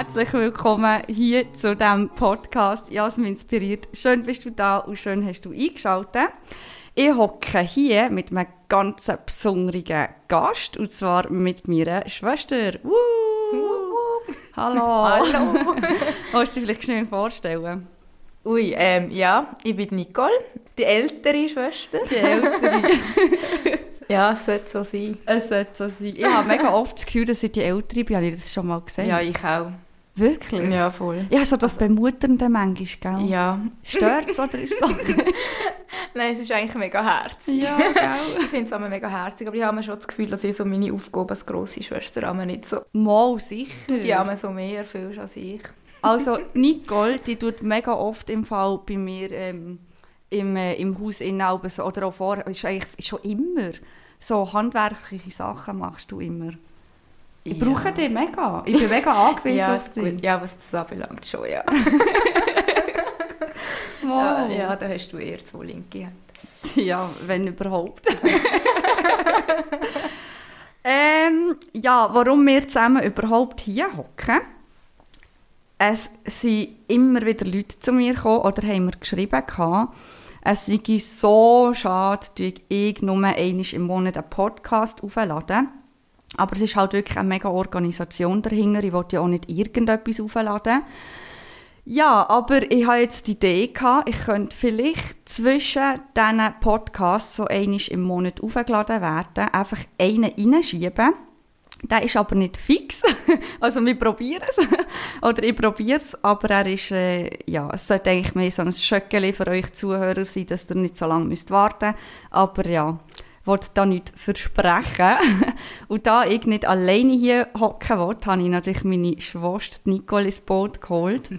herzlich willkommen hier zu diesem Podcast Jasmin inspiriert. Schön bist du da und schön hast du eingeschaltet. Ich hocke hier mit einem ganz besonderen Gast und zwar mit meiner Schwester. Woo! Hallo! Hallo! Willst du dich vielleicht schnell vorstellen? Ui, ähm, ja, ich bin Nicole, die ältere Schwester. Die ältere. ja, es sollte so sein. Es sollte so sein. Ich habe mega oft das Gefühl, dass ich die ältere bin. Habe ich das schon mal gesehen? Ja, ich auch. Wirklich? Ja, voll. Ja, so das Bemutternde manchmal, gell? Ja. Stört es oder ist es Nein, es ist eigentlich mega herzig. Ja, gell? ich finde es immer mega herzig, aber ich habe schon das Gefühl, dass ich so meine Aufgaben als grosse Schwester einmal nicht so... Mal sicher. Die haben so mehr erfüllst als ich. Also Nicole, die tut mega oft im Fall bei mir ähm, im, äh, im Haus innen so, oder auch vorher, ist eigentlich schon immer, so handwerkliche Sachen machst du immer. Ich Ja. brauche dich mega. Ich bin mega angewiesen Ja, auf dich. gut. ja, was das anbelangt, schon, ja. Wow. ja. Ja, da hast du eher zwei linke Hände. Ja, wenn überhaupt. ähm, ja, warum wir zusammen überhaupt hier hocken? Es sind immer wieder Leute zu mir gekommen oder haben mir geschrieben, gehabt, es sei so schade, dass ich nur einmal im Monat einen Podcast aufladen. Aber es ist halt wirklich eine mega Organisation dahinter. Ich wollte ja auch nicht irgendetwas aufladen. Ja, aber ich habe jetzt die Idee gehabt, ich könnte vielleicht zwischen diesen Podcasts so einmal im Monat aufgeladen werden, einfach einen reinschieben. Der ist aber nicht fix. Also wir probieren es. Oder ich probiere es, aber er ist, äh, ja, es sollte eigentlich mehr so ein Schöckeli für euch Zuhörer sein, dass ihr nicht so lange müsst warten Aber ja, wollte da nicht versprechen. Und da ich nicht alleine hier hocken wollte, habe ich natürlich meine Schwester Nicole ins Boot geholt.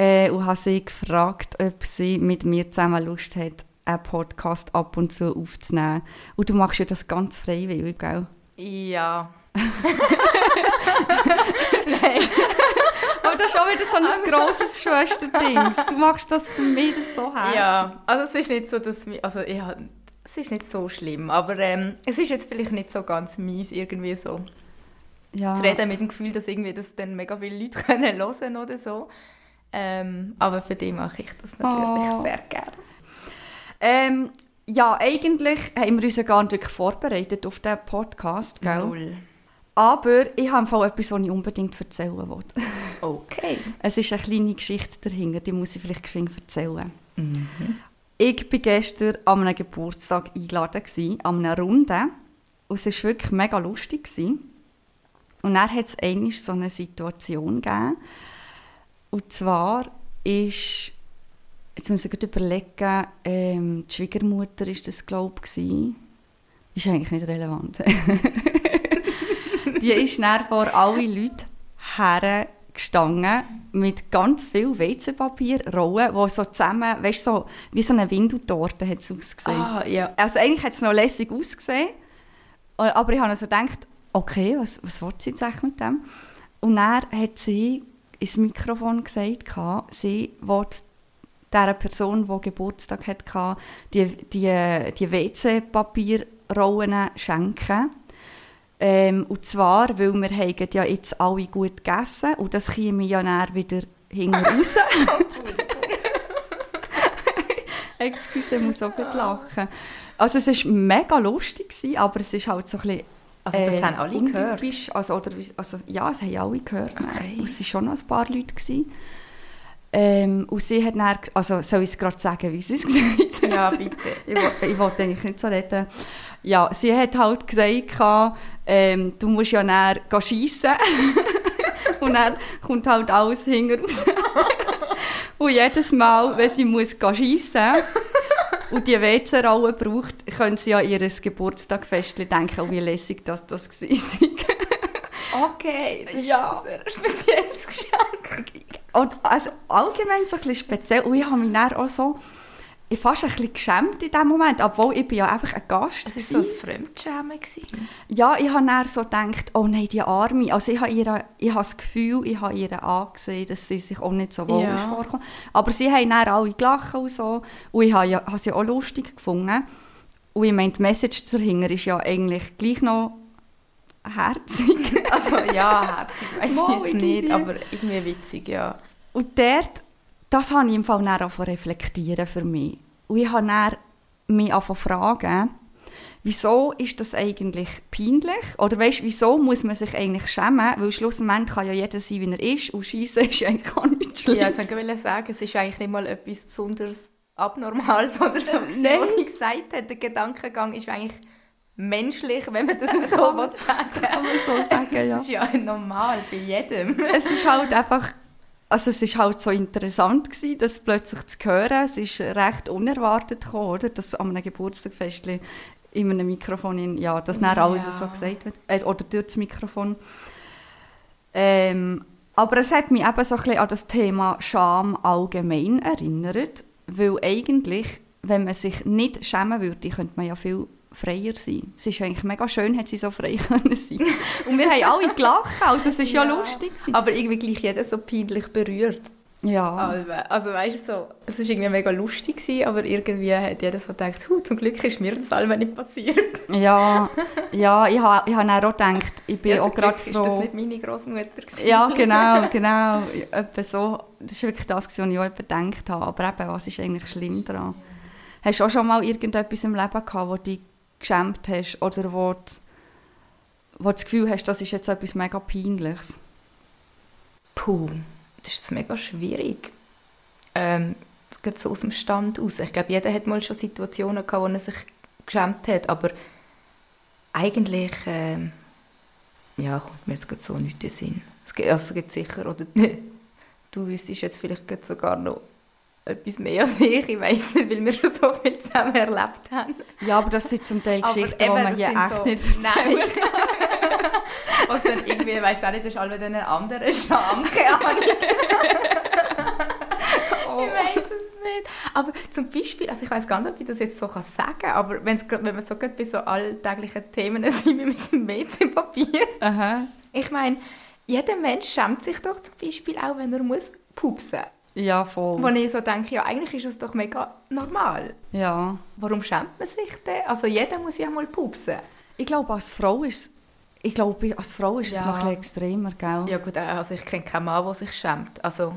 Äh, und habe sie gefragt, ob sie mit mir zusammen Lust hat, einen Podcast ab und zu aufzunehmen. Und du machst ja das ganz freiwillig, gell? Ja. Aber das ist auch wieder so ein grosses Schwesterding. Du machst das für mich das so herzig. Ja, also es ist nicht so, dass mi- also ich es ist nicht so schlimm, aber ähm, es ist jetzt vielleicht nicht so ganz mies irgendwie so ja. zu reden mit dem Gefühl, dass irgendwie das dann mega viele Leute können hören oder so. Ähm, aber für die mache ich das natürlich Oh. sehr gerne. Ähm, ja, eigentlich haben wir uns ja gar nicht wirklich vorbereitet auf diesen Podcast, gell? Null. Aber ich habe im Fall etwas, was ich unbedingt erzählen wollte. Okay. Es ist eine kleine Geschichte dahinter, die muss ich vielleicht geschwind erzählen. Ich war gestern an einem Geburtstag eingeladen, an einer Runde. Und es war wirklich mega lustig. Und dann hat es einmal so eine Situation gegeben. Und zwar ist, jetzt muss ich gerade überlegen, ähm, die Schwiegermutter ist das, glaube ich. Ist eigentlich nicht relevant. die ist dann vor alle Leute hergestanden mit ganz viel WC-Papier, Rollen, die so zusammen, weißt so, wie so eine Windeltorte hat es ausgesehen. Ah, ja. Also eigentlich hat es noch lässig ausgesehen, Äh, aber ich habe also gedacht, okay, was, was will sie jetzt eigentlich mit dem? Und dann hat sie ins Mikrofon gesagt, sie will dieser Person, die Geburtstag hatte, die, die, die WC-Papierrollen schenken. Ähm, und zwar, weil wir haben ja jetzt alle gut gegessen und das käme ja dann wieder hinten raus. Excuse, ich muss auch gut lachen. Also es war mega lustig, gewesen, aber es ist halt so ein bisschen... Also das haben alle gehört? Also, oder, also, ja, es haben alle gehört. Okay. Es waren schon noch ein paar Leute. Gewesen. Ähm, und sie hat dann... Also soll ich es gerade sagen, wie sie es gesagt hat? Ja, bitte. ich, wollte, ich wollte eigentlich nicht so reden. Ja, sie hat halt gesagt, ähm, du musst ja gehen schiessen. und dann kommt halt alles hinten raus. und jedes Mal, wenn sie muss schiessen und die WC-Rolle braucht, können sie an ihr Geburtstagfest denken, wie lässig das das war. Okay, das Ja. ist ein sehr spezielles Geschenk. Und also allgemein so ein bisschen speziell. Und ich habe mich dann auch so ich fast ein bisschen geschämt in dem Moment, obwohl ich bin ja einfach ein Gast Es war so ein Fremdschämen. Ja, ich habe dann so gedacht, oh nein, die Arme. Also ich habe, ihr, ich habe das Gefühl, ich habe ihr angesehen, dass sie sich auch nicht so wohl Ja. ist vorgekommen. Aber sie haben dann alle gelacht und so. Und ich habe, ja, habe sie auch lustig gefunden. Und ich meine, die Message dahinter ist ja eigentlich gleich noch herzig. Also ja, herzig weiß ich jetzt nicht, aber irgendwie witzig, ja. Und dort, das habe ich im Fall dann auch reflektieren für mich. Und ich habe dann mich zu fragen, wieso ist das eigentlich peinlich? Oder weißt, wieso muss man sich eigentlich schämen? Weil schlussendlich kann ja jeder sein, wie er ist. Und Scheiße ist eigentlich gar nichts Ja, Schlimmes. jetzt wollte ich sagen, es ist eigentlich nicht mal etwas besonders Abnormales oder so, Nein. was ich gesagt habe. Der Gedankengang ist eigentlich menschlich, wenn man das so Kann will sagen Kann man so sagen, ja. Das ist ja normal bei jedem. es ist halt einfach, also es ist halt so interessant gewesen, das plötzlich zu hören. Es ist recht unerwartet gekommen, oder? Dass an einem Geburtstagfest in einem Mikrofon, in, ja, dass dann alles Ja. so gesagt wird, äh, oder durch das Mikrofon. Ähm, aber es hat mich eben so ein bisschen an das Thema Scham allgemein erinnert, weil eigentlich, wenn man sich nicht schämen würde, könnte man ja viel freier sein. Es ist eigentlich mega schön, hat sie so frei können sein. Und wir haben alle gelacht, also es ist ja, Ja. lustig gewesen. Aber irgendwie gleich jeder so peinlich berührt. Ja. Also, also weißt du, so, es war irgendwie mega lustig, gewesen, aber irgendwie hat jeder so gedacht, «Huh, zum Glück ist mir das allem nicht passiert. Ja, ja, ich habe ich ha dann auch gedacht, ich bin Ja, auch gerade Glück ist das froh. nicht meine Großmutter. Ja, genau, genau. Etwa so, das war wirklich das, was ich auch gedacht habe. Aber eben, was ist eigentlich schlimm daran? Hast du auch schon mal irgendetwas im Leben gehabt, wo dich geschämt hast oder wo du, wo du das Gefühl hast, das ist jetzt etwas mega Peinliches? Puh, das ist mega schwierig. Ähm, das geht so aus dem Stand aus. Ich glaube, jeder hat mal schon Situationen gehabt, wo er sich geschämt hat, aber eigentlich ähm, ja, kommt mir jetzt so nicht in den Sinn. Es gibt, also es gibt sicher, oder du wüsstest jetzt vielleicht sogar noch etwas mehr als ich, ich weiß nicht, weil wir schon so viel zusammen erlebt haben. Ja, aber das sind zum Teil Geschichten, die man hier echt so- nicht Nein. erzählen Was dann irgendwie, ich weiss auch nicht, das ist alle dann ein anderer Scham, keine Ahnung. Oh. Ich weiß es nicht. Aber zum Beispiel, also ich weiß gar nicht, ob ich das jetzt so kann sagen kann, aber wenn's, wenn wir so gerade bei so alltäglichen Themen sind wie mit dem WC-Papier. Aha. Ich meine, jeder Mensch schämt sich doch zum Beispiel auch, wenn er muss pupsen Ja, voll. Wo ich so denke, ja, eigentlich ist es doch mega normal. Ja. Warum schämt man sich denn? Also jeder muss ja mal pupsen. Ich glaube, als Frau ist ich glaube, als Frau ist es Ja. noch ein extremer, gell? Ja gut, also ich kenne keinen Mann, der sich schämt. Also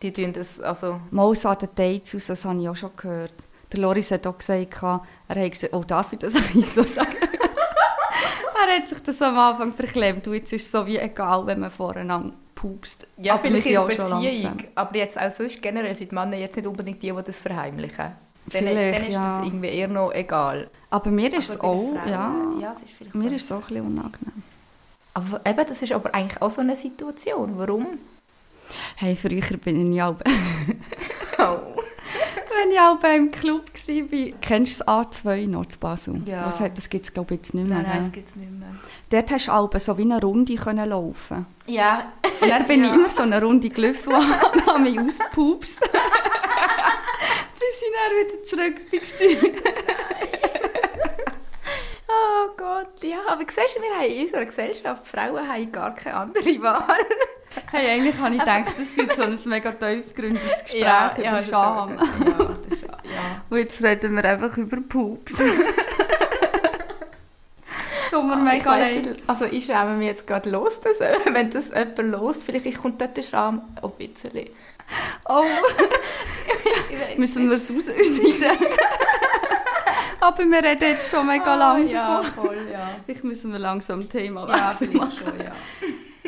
die tun das, also... Mal so an den Dates aus, das habe ich auch schon gehört. Der Loris hat auch gesagt, er hat gesagt, oh, darf ich das eigentlich so sagen? er hat sich das am Anfang verklemmt und jetzt ist es so wie egal, wenn man voreinander pupst. Ja, Aber vielleicht sind in auch schon lange Beziehung, aber jetzt auch sonst generell sind Männer jetzt nicht unbedingt die, die das verheimlichen. Dann, Vielleicht, dann ist ja. das irgendwie eher noch egal. Aber mir ist es auch, den ja, Frauen, ja, es ist vielleicht mir so. ist es auch ein bisschen unangenehm. Aber eben, das ist aber eigentlich auch so eine Situation. Warum? Hey, früher bin ich auch, Oh. Wenn ich auch beim Club war, kennst du das A2 noch zu Basel? Ja. Was das gibt es glaube ich jetzt nicht mehr. Nein, nein, gell? das gibt es nicht mehr. Dort hast du auch so wie eine Runde können laufen Ja, Und dann bin Ja. ich immer so eine Runde gelaufen und habe mich ausgepupst. Bis ich dann wieder zurück war. Gott, ja. Aber siehst du, wir haben in unserer Gesellschaft, Frauen haben gar keine andere Wahl. Hey, eigentlich habe ich gedacht, es gibt so ein mega tiefgründiges Gespräch ja, über ist Scham. Ja, das ja. Und jetzt reden wir einfach über Pups. so mir Ah, ich mega leid. Also ich schäme mich jetzt gerade los, dass, äh, wenn das jemand los, vielleicht kommt dort der Scham ein bisschen. Oh, müssen wir es rausschneiden? Aber wir reden jetzt schon mega Ah, lange Ja, davon. voll, ja. Vielleicht müssen wir langsam Thema Ja, wechseln. schon, ja.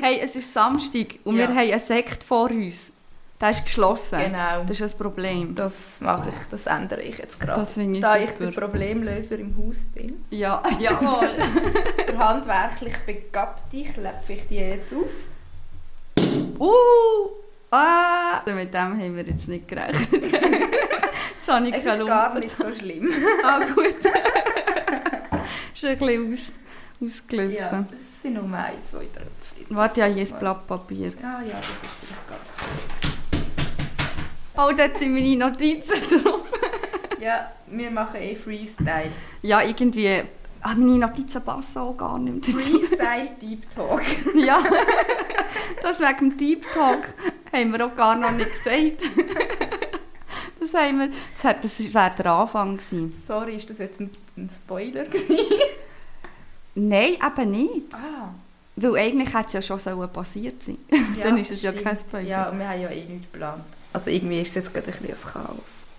Hey, es ist Samstag und Ja. wir haben einen Sekt vor uns. Der ist geschlossen. Genau. Das ist ein Problem. Das mache ich, das ändere ich jetzt gerade. Das finde ich da ich super. der Problemlöser im Haus bin. Ja, jawohl. Der handwerklich Begabte klepfe ich die jetzt auf. uh, ah. Mit dem haben wir jetzt nicht gerechnet. habe ich Es ist gar nicht so schlimm. Ah, gut. ist ein bisschen aus, ausgelaufen. Ja, es sind nur ein, zwei Tröpfchen. Warte, ja, hier ist Blatt Papier. Ja, ja, das ist vielleicht ganz Oh, dort sind meine Notizen drauf. gut. Ja, wir machen eh Freestyle. Ja, irgendwie... Ah, meine Notizen passen auch gar nicht dazu. Freestyle Deep Talk. Ja, das wegen dem Deep Talk haben wir auch gar noch nicht gesagt. Das haben wir, das hat- das wäre der Anfang gewesen. Sorry, ist das jetzt ein, ein Spoiler? Nein, eben nicht. Ah. Weil eigentlich hätte es ja schon so passiert sein Dann ist es ja kein Spoiler. Ja, und wir haben ja eh nichts geplant. Also irgendwie ist es jetzt gerade ein bisschen ein Chaos.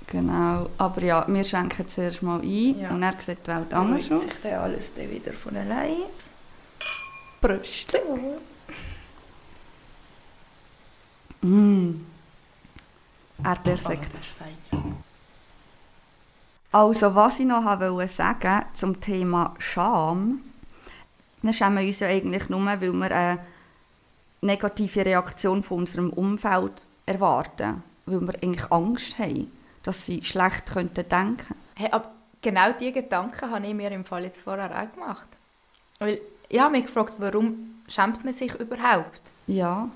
Genau. Aber ja, wir schenken zuerst mal ein Ja. und dann sieht die Welt anders sich aus. dann alles dann wieder von allein. Prost. Mm. Erdbeersekt. Oh, ist fein. Also, was ich noch wollte sagen zum Thema Scham. Wir schämen uns ja eigentlich nur, weil wir eine negative Reaktion von unserem Umfeld erwarten. Weil wir eigentlich Angst haben, dass sie schlecht könnten denken Hey, aber genau diese Gedanken habe ich mir im Fall jetzt vorher auch gemacht. Weil ich habe mich gefragt, warum schämt man sich überhaupt? Ja,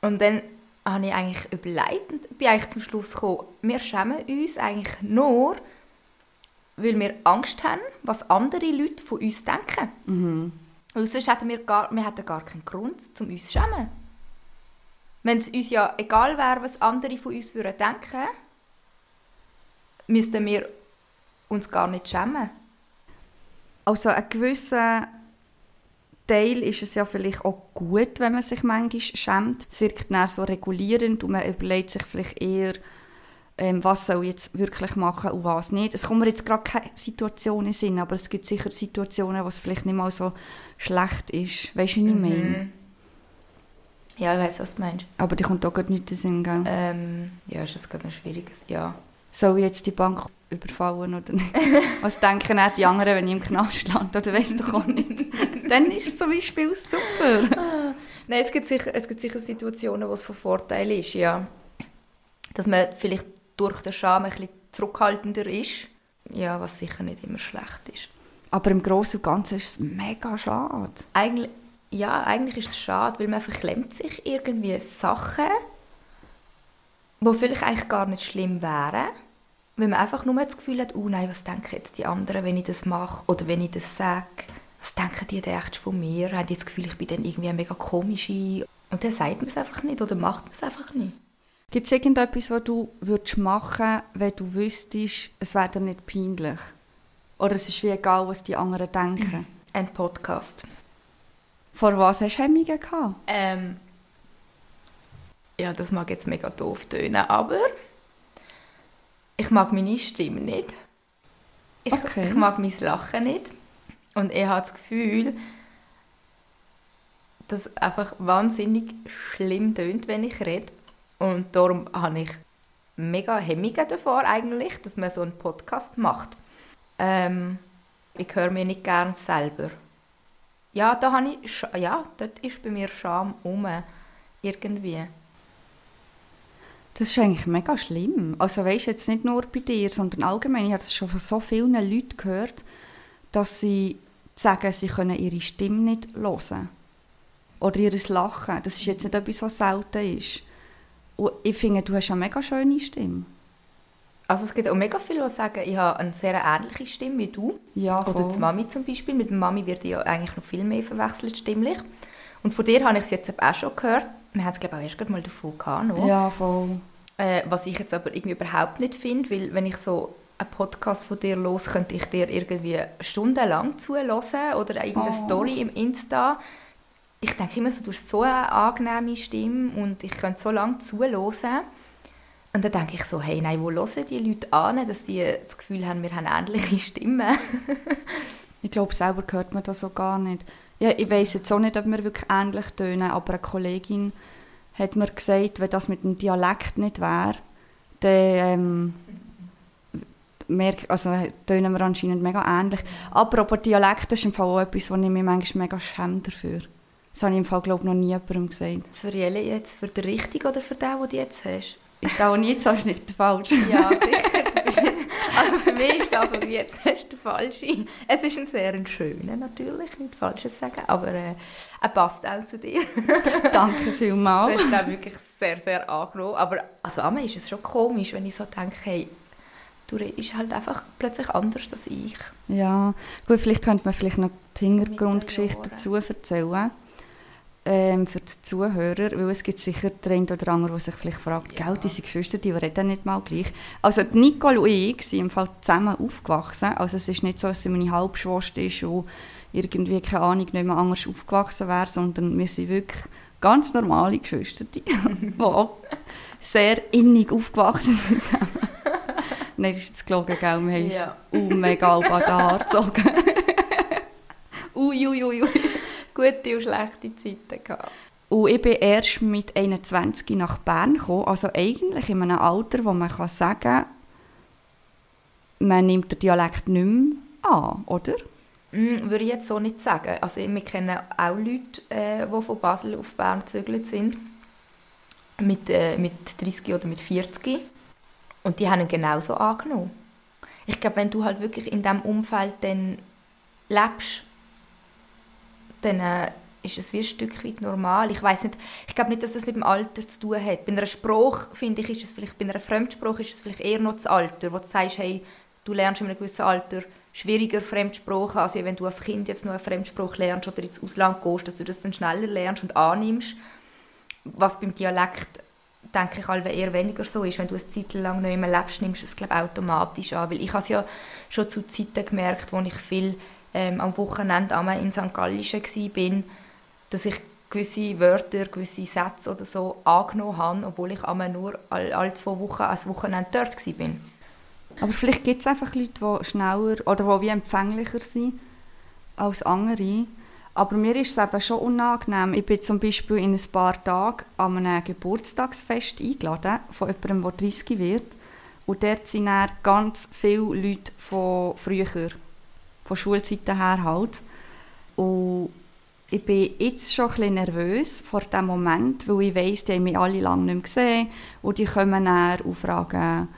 Und dann habe ich eigentlich überlegt und bin eigentlich zum Schluss gekommen, wir schämen uns eigentlich nur, weil wir Angst haben, was andere Leute von uns denken. mhm. Weil sonst hätten wir, gar, wir hätten gar keinen Grund, um uns zu schämen. Wenn es uns ja egal wäre, was andere von uns würden denken, müssten wir uns gar nicht schämen. Also ein gewisser Teil ist es ja vielleicht auch gut, wenn man sich manchmal schämt. Es wirkt dann so regulierend und man überlegt sich vielleicht eher, ähm, was soll ich jetzt wirklich machen und was nicht. Es kommt mir jetzt gerade keine Situation in Sinn, aber es gibt sicher Situationen, wo es vielleicht nicht mal so schlecht ist. Weißt du, was ich meine? Mhm. Ja, ich weiß, was du meinst. Aber die kommt auch gerade nicht in Sinn, gell? Ähm, ja, ist das gerade ein schwieriges, ja. Soll ich jetzt die Bank überfallen oder nicht? Was denken dann die anderen, wenn ich im Knast lande? Oder weißt du auch nicht? Dann ist es zum Beispiel super. Nein, es gibt sicher, es gibt sicher Situationen, wo es von Vorteil ist, ja. Dass man vielleicht durch den Scham ein bisschen zurückhaltender ist. Ja, was sicher nicht immer schlecht ist. Aber im Großen und Ganzen ist es mega schade. Eigentlich, ja, eigentlich ist es schade, weil man verklemmt sich irgendwie Sachen, die vielleicht eigentlich gar nicht schlimm wären, weil man einfach nur das Gefühl hat, oh nein, was denken jetzt die anderen, wenn ich das mache oder wenn ich das sage? Was denken die denn echt von mir? Haben die das Gefühl, ich bin dann irgendwie mega komische? Und dann sagt man es einfach nicht oder macht man es einfach nicht. Gibt es irgendetwas, was du würdest machen wenn du wüsstest, es wäre dir nicht peinlich? Oder es ist wie egal, was die anderen denken? Ein Podcast. Vor was hast du Hemmungen gehabt? Ähm, ja, das mag jetzt mega doof tönen, aber ich mag meine Stimme nicht. Ich, Okay. ich mag mein Lachen nicht. Und ich habe das Gefühl, dass es einfach wahnsinnig schlimm tönt, wenn ich rede. Und darum habe ich mega Hemmungen davor eigentlich, dass man so einen Podcast macht. Ähm, ich höre mir nicht gern selber. Ja, da habe ich, Sch- ja, dort ist bei mir Scham um, irgendwie. Das ist eigentlich mega schlimm. Also weißt jetzt nicht nur bei dir, sondern allgemein. Ich habe das schon von so vielen Leuten gehört, dass sie sagen, sie können ihre Stimme nicht hören. Oder ihr Lachen. Das ist jetzt nicht etwas, was selten ist. Und ich finde, du hast eine mega schöne Stimme. Also es gibt auch mega viele, die sagen, ich habe eine sehr ähnliche Stimme wie du. Ja, Oder voll. die Mami zum Beispiel. Mit der Mami wird ja eigentlich noch viel mehr verwechselt stimmlich. Und von dir habe ich es jetzt auch schon gehört. Wir haben es glaube ich auch erst gerade mal davon gehabt. noch. Ja, voll. Äh, was ich jetzt aber irgendwie überhaupt nicht finde, weil wenn ich so einen Podcast von dir los, könnte ich dir irgendwie stundenlang zuhören oder irgendeine Oh. Story im Insta. Ich denke immer so, du hast so eine angenehme Stimme und ich könnte so lange zuhören. Und dann denke ich so, hey, nein, wo hören die Leute an, dass die das Gefühl haben, wir haben ähnliche Stimmen? Ich glaube, selber hört man das so gar nicht. Ja, ich weiß jetzt auch nicht, ob wir wirklich ähnlich tönen, aber eine Kollegin hat mir gesagt, wenn das mit dem Dialekt nicht wäre, dann ähm, merk, also, tönen wir anscheinend mega ähnlich. Apropos Dialekt, das ist im Fall auch etwas, wo ich mich manchmal mega schäme dafür. Das habe ich im Fall, glaube ich, noch nie jemandem gesagt. Für Jelle jetzt, für den richtigen oder für den, den du jetzt hast? Ist auch nie so, ist nicht der falsche. Ja, sicher. Du bist also für mich ist das, was du jetzt hast, der falsche. Es ist ein sehr ein schöner natürlich, nicht falsches sagen, aber äh, er passt auch zu dir. Danke Du vielmals. hast ihn auch wirklich sehr, sehr angenommen. Aber also an mir ist es schon komisch, wenn ich so denke, hey, du bist halt einfach plötzlich anders als ich. Ja, gut, vielleicht könnte man vielleicht noch die Hintergrundgeschichte dazu erzählen. Ähm, für die Zuhörer, weil es gibt sicher den einen oder anderen, der sich vielleicht fragt, ja. die sind Geschwister, die reden nicht mal gleich. Also Nicole und ich sind im Fall zusammen aufgewachsen, also es ist nicht so, dass sie meine Halbschwester ist und irgendwie, keine Ahnung, nicht mehr anders aufgewachsen wäre, sondern wir sind wirklich ganz normale Geschwister, die, die sehr innig aufgewachsen sind zusammen. Nein, das ist jetzt gelogen, gell? Wir haben ja. uns mega an den Haaren gezogen. Uiuiui. Ui, ui gute und schlechte Zeiten gehabt. Und ich bin erst mit 21 nach Bern gekommen, also eigentlich in einem Alter, wo man kann sagen kann, man nimmt den Dialekt nicht mehr an, oder? Mm, würde ich jetzt so nicht sagen. Also wir kennen auch Leute, äh, die von Basel auf Bern gezögert sind, mit, äh, mit 30 oder mit 40. Und die haben ihn genauso angenommen. Ich glaube, wenn du halt wirklich in diesem Umfeld dann lebst, dann äh, ist es wie ein Stück weit normal. Ich weiß nicht, ich glaube nicht, dass das mit dem Alter zu tun hat. Bei einer Sprache, finde ich, ist es vielleicht, bei einer Fremdsprache ist es vielleicht eher noch das Alter, wo du sagst, hey, du lernst in einem gewissen Alter schwieriger Fremdsprachen, als wenn du als Kind jetzt noch eine Fremdsprache lernst oder ins Ausland gehst, dass du das dann schneller lernst und annimmst. Was beim Dialekt, denke ich, eher weniger so ist. Wenn du eine Zeit lang nicht mehr lebst, nimmst du es, glaube automatisch an. Weil ich habe es ja schon zu Zeiten gemerkt, wo ich viel ähm, am Wochenende einmal in St. Gallischen war, dass ich gewisse Wörter, gewisse Sätze oder so angenommen habe, obwohl ich einmal nur alle, alle zwei Wochen als Wochenende dort war. Aber vielleicht gibt es einfach Leute, die schneller oder die wie empfänglicher sind als andere. Aber mir ist es eben schon unangenehm. Ich bin zum Beispiel in ein paar Tagen an einem Geburtstagsfest eingeladen von jemandem, der 30 wird. Und dort sind dann ganz viele Leute von früher von Schulzeiten her halt. Und ich bin jetzt schon ein bisschen nervös vor dem Moment, weil ich weiss, die haben mich alle lange nicht mehr gesehen und die kommen dann und fragen,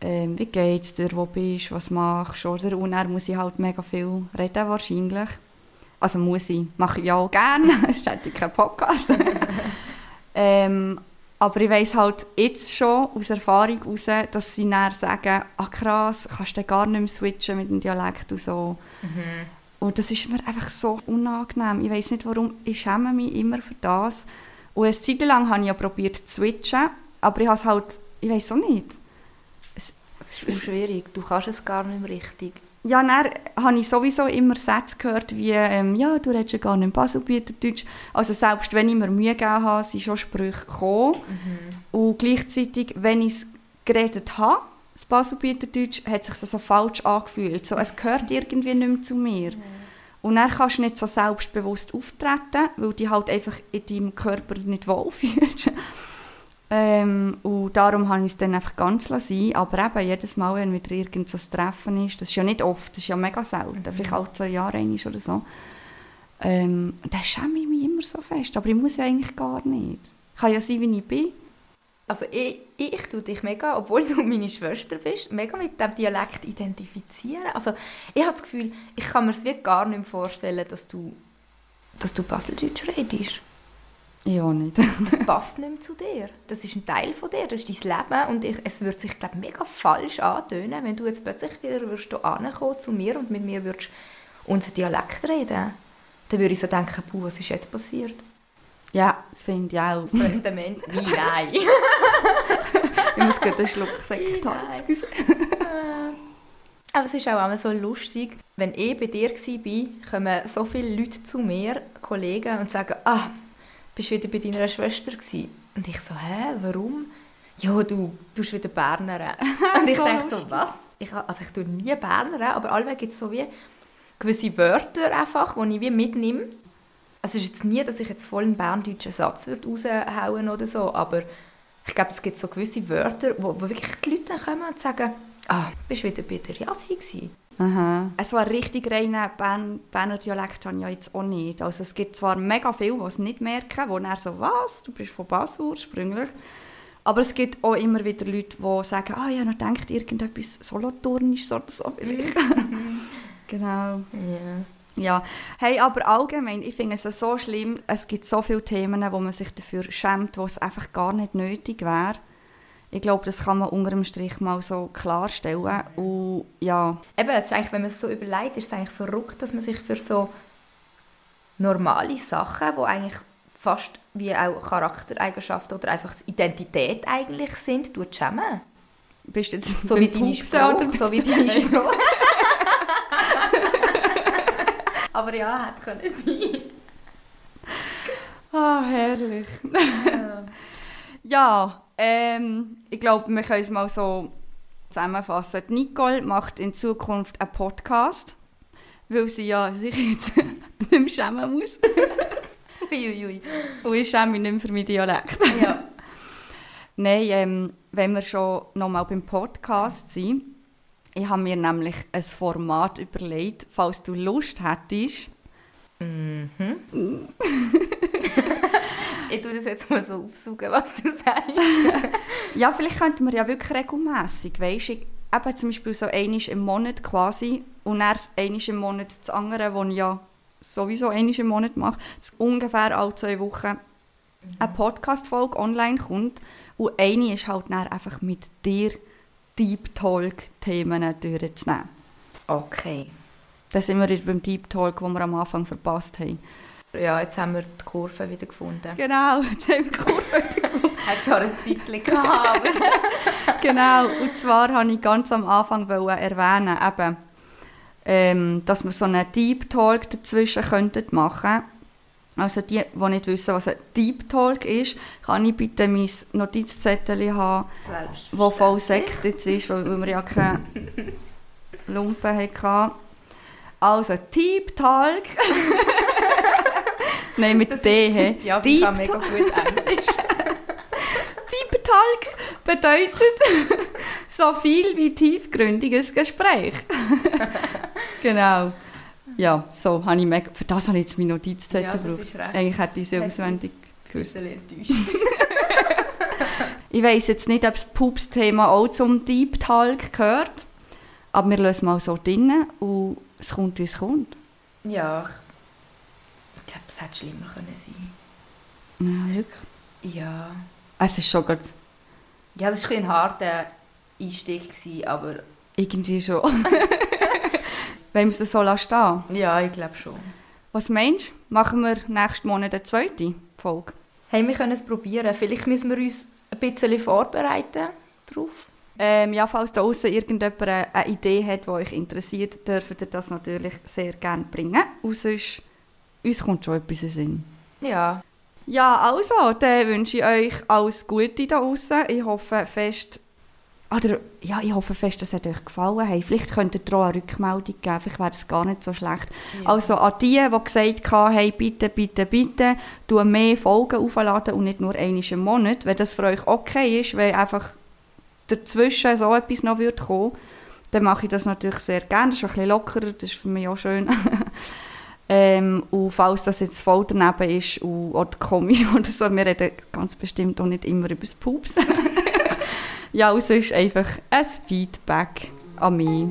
ähm, wie geht's dir, wo bist, du, was machst du? Und dann muss ich halt mega viel reden wahrscheinlich. Also muss ich, mache ich auch gerne, es ist halt kein Podcast. ähm, aber ich weiss halt jetzt schon aus Erfahrung heraus, dass sie dann sagen, ah krass, kannst du gar nicht mehr switchen mit dem Dialekt und so. Mhm. Und das ist mir einfach so unangenehm. Ich weiß nicht warum, ich schäme mich immer für das. Und eine Zeit lang habe ich ja probiert zu switchen, aber ich habe es halt, ich weiß auch nicht. Es, es ist schwierig, du kannst es gar nicht mehr richtig ja, dann habe ich sowieso immer Sätze gehört wie, ähm, ja, du redest ja gar nicht Baselbieterdeutsch. Also selbst wenn ich mir Mühe gegeben habe, sind schon Sprüche gekommen. Mhm. Und gleichzeitig, wenn ich es geredet habe, das Baselbieterdeutsch, hat sich das so falsch angefühlt. So, es gehört irgendwie nicht mehr zu mir. Mhm. Und dann kannst du nicht so selbstbewusst auftreten, weil du halt einfach in deinem Körper nicht wohlfühlst. Ähm, und darum habe ich es dann einfach ganz sein Aber eben, jedes Mal, wenn wieder irgend so ein Treffen ist, das ist ja nicht oft, das ist ja mega selten, mhm. vielleicht alle zwei Jahre einmal oder so, ähm, dann schäme ich mich immer so fest. Aber ich muss ja eigentlich gar nicht. Ich kann ja sein, wie ich bin. Also ich, ich tue dich mega, obwohl du meine Schwester bist, mega mit dem Dialekt identifizieren. Also ich habe das Gefühl, ich kann mir es gar nicht vorstellen, dass du, dass du Baseldeutsch redest. Ja, nicht. das passt nicht mehr zu dir. Das ist ein Teil von dir, das ist dein Leben und ich, es würde sich, glaube mega falsch antönen, wenn du jetzt plötzlich wieder würdest ankommen zu mir und mit mir würdest unser Dialekt reden. Dann würde ich so denken, puh, was ist jetzt passiert? Ja, das finde ich auch. Fremde Menschen, wie nein. ich muss gerade einen Schluck Sekt haben, Aber es ist auch immer so lustig, wenn ich bei dir war, kommen so viele Leute zu mir, Kollegen, und sagen, ah, bist du wieder bei deiner Schwester gewesen? Und ich so, hä, warum? Ja, du tust wieder Berner. Und ich so denke so, was? Ich, also ich tue nie Berner, aber allweil gibt es so wie gewisse Wörter einfach, die ich wie mitnehme. Es ist jetzt nie, dass ich jetzt voll einen berndeutschen Satz raushauen oder so, aber ich glaube, es gibt so gewisse Wörter, wo, wo wirklich die Leute kommen und sagen, ah, bist du wieder bei der Jassi gewesen? Aha. So einen richtig reinen Bern, Berner Dialekt habe ich ja jetzt auch nicht. Also es gibt zwar mega viele, die es nicht merken, die dann so, was, du bist von Basel ursprünglich. Aber es gibt auch immer wieder Leute, die sagen, ah, ja, noch denkt irgendetwas Solothurnisch oder so vielleicht. Mhm. genau. Yeah. Ja, hey, aber allgemein, ich finde es so schlimm, es gibt so viele Themen, wo man sich dafür schämt, wo es einfach gar nicht nötig wäre. Ich glaube, das kann man unter dem Strich mal so klarstellen. Und, ja. Eben, es ist eigentlich, wenn man es so überlegt, ist es eigentlich verrückt, dass man sich für so normale Sachen, die eigentlich fast wie auch Charaktereigenschaften oder einfach Identität eigentlich sind, tut schämen. Bist du jetzt So wie deine Sprache. oder So wie deine Sprache. Aber ja, hätte können sein. Ah, herrlich. Ja, ähm, ich glaube, wir können es mal so zusammenfassen. Die Nicole macht in Zukunft einen Podcast, weil sie ja sich jetzt nicht mehr schämen muss. Uiuiui. Und ich schäme mich nicht mehr für meinen Dialekt. Ja. Nein, ähm, wenn wir schon nochmal beim Podcast sind, ich habe mir nämlich ein Format überlegt, falls du Lust hättest. Mhm. Ich tue das jetzt mal so aufsaugen, was du sagst. Ja, vielleicht könnten wir ja wirklich regelmässig, weißt du, eben zum Beispiel so einmal im Monat quasi und dann einmal im Monat das andere, das ich ja sowieso einmal im Monat mache, dass ungefähr alle zwei Wochen eine Podcast-Folge online kommt und eine ist halt dann einfach mit dir Deep Talk-Themen durchzunehmen. Okay. Da sind wir beim Deep Talk, den wir am Anfang verpasst haben. Ja, jetzt haben wir die Kurve wieder gefunden. Genau, jetzt haben wir die Kurve. Hat zwar ein Zeitchen gehabt, genau, und zwar wollte ich ganz am Anfang erwähnen, eben, ähm, dass wir so einen Deep Talk dazwischen könnten machen Also die, die nicht wissen, was ein Deep Talk ist, kann ich bitte mein Notizzettel haben, wo voll Sekt jetzt ist, weil wir ja keine Lumpen hatten. Also, Deep Talk. Nein, mit D. Ja, Deep kann mega gut Englisch. Deep Talk bedeutet so viel wie tiefgründiges Gespräch. genau. Ja, so habe ich mega, für das habe ich jetzt meine Notizzettel Ja, gebraucht. Eigentlich hätte ich sie auswendig gewusst. Ich weiss jetzt nicht, ob das Pups-Thema auch zum Deep Talk gehört, aber wir lassen mal so drinnen und es kommt, wie es kommt. Ja, ich glaube, es hätte schlimmer können sein. Ja, wirklich. Ja. Es ist schon gerade Ja, das war ein, ein harter Einstieg, gewesen, aber irgendwie schon. Wenn wir es so lassen ja, ich glaube schon. Was meinst du? Machen wir nächsten Monat eine zweite Folge? Hey, wir können es probieren. Vielleicht müssen wir uns ein bisschen vorbereiten darauf. Ähm, ja, falls da außen irgendjemand eine, eine Idee hat, die euch interessiert, dürft ihr das natürlich sehr gerne bringen. Und sonst, uns kommt schon etwas in Sinn. Ja. Ja, also, dann wünsche ich euch alles Gute da außen. Ich hoffe fest, oder, ja, ich hoffe fest, dass es euch gefallen hat. Vielleicht könnt ihr auch eine Rückmeldung geben, vielleicht wäre das gar nicht so schlecht. Ja. Also an die, die gesagt haben, hey, bitte, bitte, bitte, tu mehr Folgen aufladen und nicht nur einmal im Monat, wenn das für euch okay ist, wenn einfach dazwischen so etwas noch wird kommen, dann mache ich das natürlich sehr gerne. Das ist ein bisschen lockerer, das ist für mich auch schön. ähm, und falls das jetzt voll daneben ist und, oder komisch oder so, wir reden ganz bestimmt auch nicht immer über das Pups. ja, und sonst einfach ein Feedback an mich.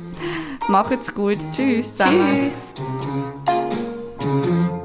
Macht's gut. Tschüss zusammen. Tschüss.